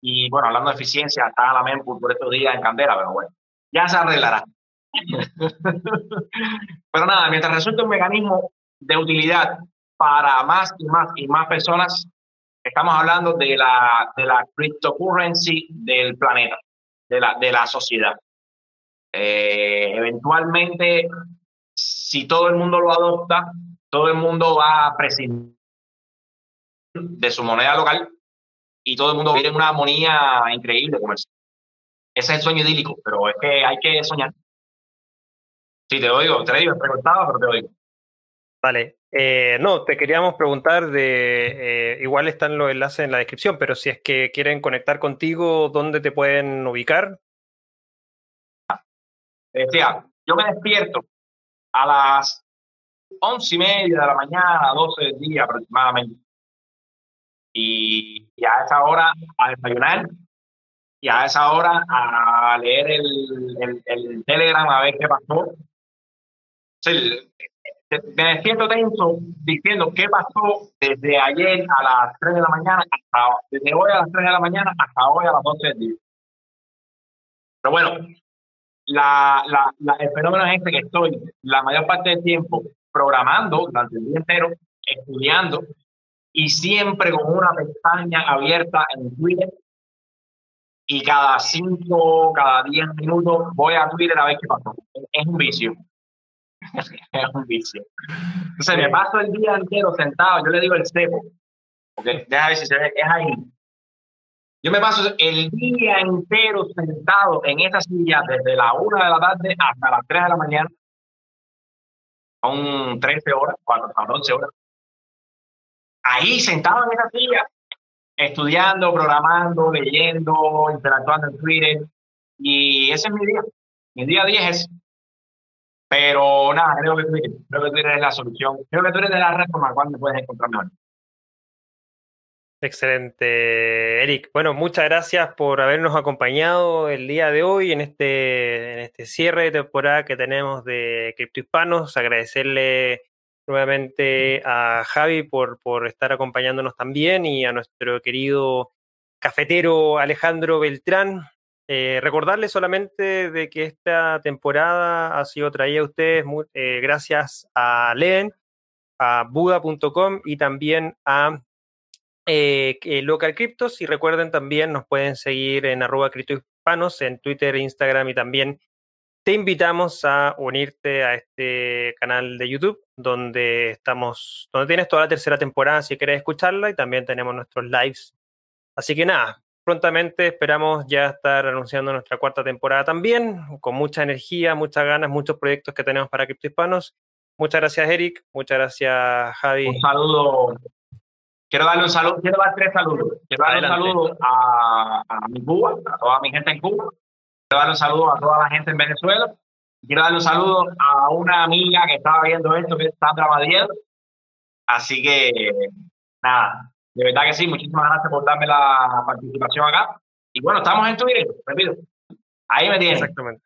y bueno, hablando de eficiencia, está la Mempool por estos días en candela, pero bueno, ya se arreglará. Pero nada, mientras resulte un mecanismo de utilidad para más y más y más personas, estamos hablando de la, de la cryptocurrency del planeta, de la, de la sociedad. Eh, eventualmente, si todo el mundo lo adopta, todo el mundo va a prescindir de su moneda local y todo el mundo vive en una armonía increíble Ese es el sueño idílico, pero es que hay que soñar. Sí, te oigo, te digo, preguntaba, pero te oigo. Vale. Eh, no, te queríamos preguntar de, eh, igual están los enlaces en la descripción, pero si es que quieren conectar contigo, ¿dónde te pueden ubicar? Decía, yo me despierto a las once y media de la mañana, doce del día aproximadamente. Y, y, a esa hora a desayunar y a esa hora a leer el, el, el Telegram a ver qué pasó me siento tenso diciendo qué pasó desde ayer a las 3 de la mañana hasta desde hoy a las 3 de la mañana hasta hoy a las 12 del día. Pero bueno, la, la, el fenómeno es este que estoy la mayor parte del tiempo programando durante el día entero, estudiando y siempre con una pestaña abierta en Twitter y cada 5, cada 10 minutos voy a Twitter a ver qué pasó. Es un vicio. es un vicio. Entonces me paso el día entero sentado, yo le digo el cepo, porque deja ver si se ve, es ahí. Yo me paso el día entero sentado en esa silla desde la una de la tarde hasta las 3 de la mañana. Son 13 horas, 4, 11 horas. Ahí sentado en esa silla, estudiando, programando, leyendo, interactuando en Twitter. Y ese es mi día. Mi día a día es pero nada, creo que Twitter, creo que Twitter es la solución. Creo que Twitter es la red por la cual me puedes encontrar mejor. Excelente, Eric. Bueno, muchas gracias por habernos acompañado el día de hoy en este, en este cierre de temporada que tenemos de Cripto Hispanos. Agradecerle nuevamente a Javi por, por estar acompañándonos también y a nuestro querido cafetero Alejandro Beltrán eh, recordarles solamente de que esta temporada ha sido traída a ustedes eh, gracias a Leen, a Buda.com y también a eh, Local Cryptos. Y recuerden también, nos pueden seguir en arroba criptohispanos en Twitter, Instagram y también te invitamos a unirte a este canal de YouTube donde estamos, donde tienes toda la tercera temporada si quieres escucharla y también tenemos nuestros lives. Así que nada, prontamente esperamos ya estar anunciando nuestra cuarta temporada también, con mucha energía, muchas ganas, muchos proyectos que tenemos para Hispanos. Muchas gracias, Eric. Muchas gracias, Javi. Un saludo. Quiero darle un saludo, quiero dar tres saludos. Quiero darle un saludo a, a mi Cuba, a toda mi gente en Cuba. Quiero darle un saludo a toda la gente en Venezuela. Quiero darle un saludo a una amiga que estaba viendo esto, que es Sandra Badiel. Así que, nada, de verdad que sí, muchísimas gracias por darme la participación acá. Y bueno, estamos en Twitter, repito. Ahí me tienes. Exactamente.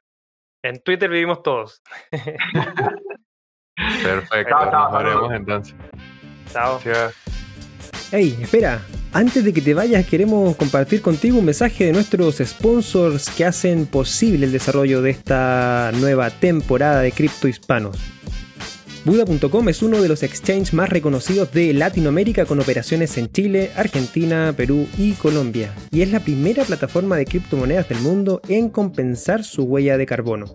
En Twitter vivimos todos. Perfecto, chao, chao, nos veremos entonces. Chao. Hey, espera, Antes de que te vayas, queremos compartir contigo un mensaje de nuestros sponsors que hacen posible el desarrollo de esta nueva temporada de Cripto Hispanos. Buda.com es uno de los exchanges más reconocidos de Latinoamérica con operaciones en Chile, Argentina, Perú y Colombia, y es la primera plataforma de criptomonedas del mundo en compensar su huella de carbono.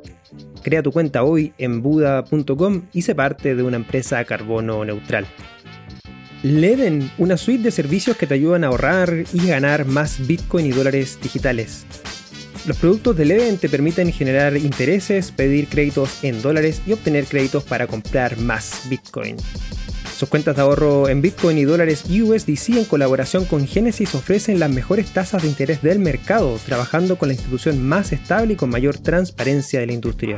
Crea tu cuenta hoy en Buda.com y se parte de una empresa carbono neutral. Leden, una suite de servicios que te ayudan a ahorrar y ganar más Bitcoin y dólares digitales. Los productos de Leven te permiten generar intereses, pedir créditos en dólares y obtener créditos para comprar más Bitcoin. Sus cuentas de ahorro en Bitcoin y dólares USDC en colaboración con Genesis ofrecen las mejores tasas de interés del mercado, trabajando con la institución más estable y con mayor transparencia de la industria.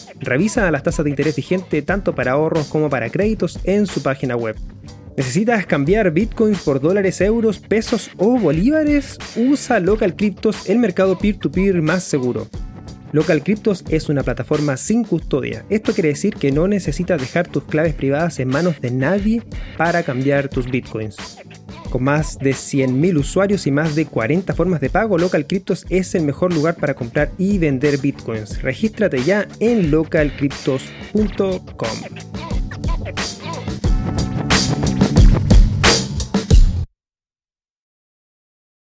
Revisa las tasas de interés vigente tanto para ahorros como para créditos en su página web. ¿Necesitas cambiar bitcoins por dólares, euros, pesos o bolívares? Usa Local Cryptos, el mercado peer-to-peer más seguro. Local Cryptos es una plataforma sin custodia. Esto quiere decir que no necesitas dejar tus claves privadas en manos de nadie para cambiar tus bitcoins. Con más de 100.000 usuarios y más de 40 formas de pago, Local Cryptos es el mejor lugar para comprar y vender bitcoins. Regístrate ya en localcryptos.com.